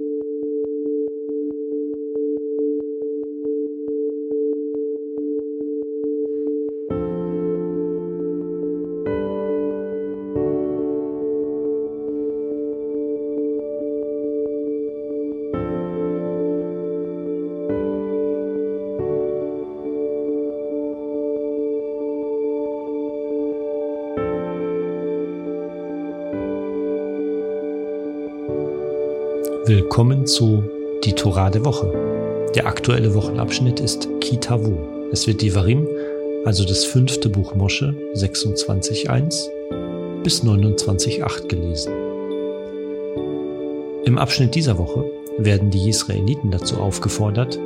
you Willkommen zu Die Torah der Woche. Der aktuelle Wochenabschnitt ist Kitavu. Es wird Devarim, also das fünfte Buch Mosche, 26.1 bis 29.8 gelesen. Im Abschnitt dieser Woche werden die Israeliten dazu aufgefordert,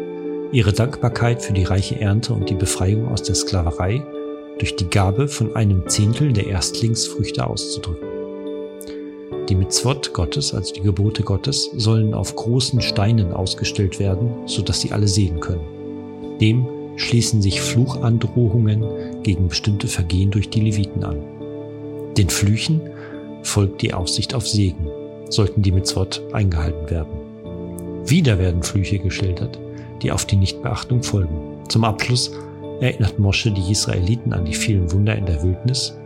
ihre Dankbarkeit für die reiche Ernte und die Befreiung aus der Sklaverei durch die Gabe von einem Zehntel der Erstlingsfrüchte auszudrücken. Die Mitzvot Gottes, also die Gebote Gottes, sollen auf großen Steinen ausgestellt werden, sodass sie alle sehen können. Dem schließen sich Fluchandrohungen gegen bestimmte Vergehen durch die Leviten an. Den Flüchen folgt die Aussicht auf Segen, sollten die Mitzvot eingehalten werden. Wieder werden Flüche geschildert, die auf die Nichtbeachtung folgen. Zum Abschluss erinnert Mosche die Israeliten an die vielen Wunder in der Wildnis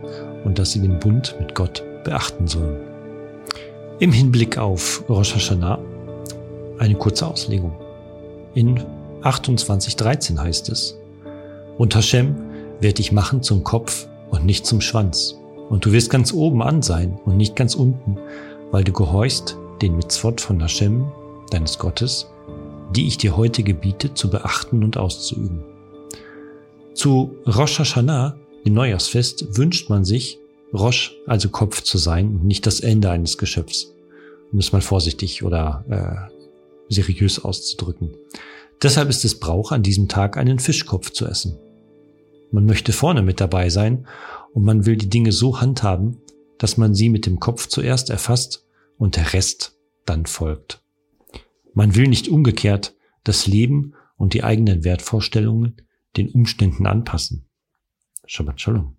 und dass sie den Bund mit Gott beachten sollen. Im Hinblick auf Rosh Hashanah eine kurze Auslegung. In 28.13 heißt es, Und Hashem wird dich machen zum Kopf und nicht zum Schwanz. Und du wirst ganz oben an sein und nicht ganz unten, weil du gehorchst den Mitzvot von Hashem, deines Gottes, die ich dir heute gebiete, zu beachten und auszuüben. Zu Rosh Hashanah, dem Neujahrsfest, wünscht man sich, Rosh, also Kopf zu sein und nicht das Ende eines Geschöpfs, um es mal vorsichtig oder äh, seriös auszudrücken. Deshalb ist es Brauch, an diesem Tag einen Fischkopf zu essen. Man möchte vorne mit dabei sein und man will die Dinge so handhaben, dass man sie mit dem Kopf zuerst erfasst und der Rest dann folgt. Man will nicht umgekehrt das Leben und die eigenen Wertvorstellungen den Umständen anpassen. Shabbat Shalom.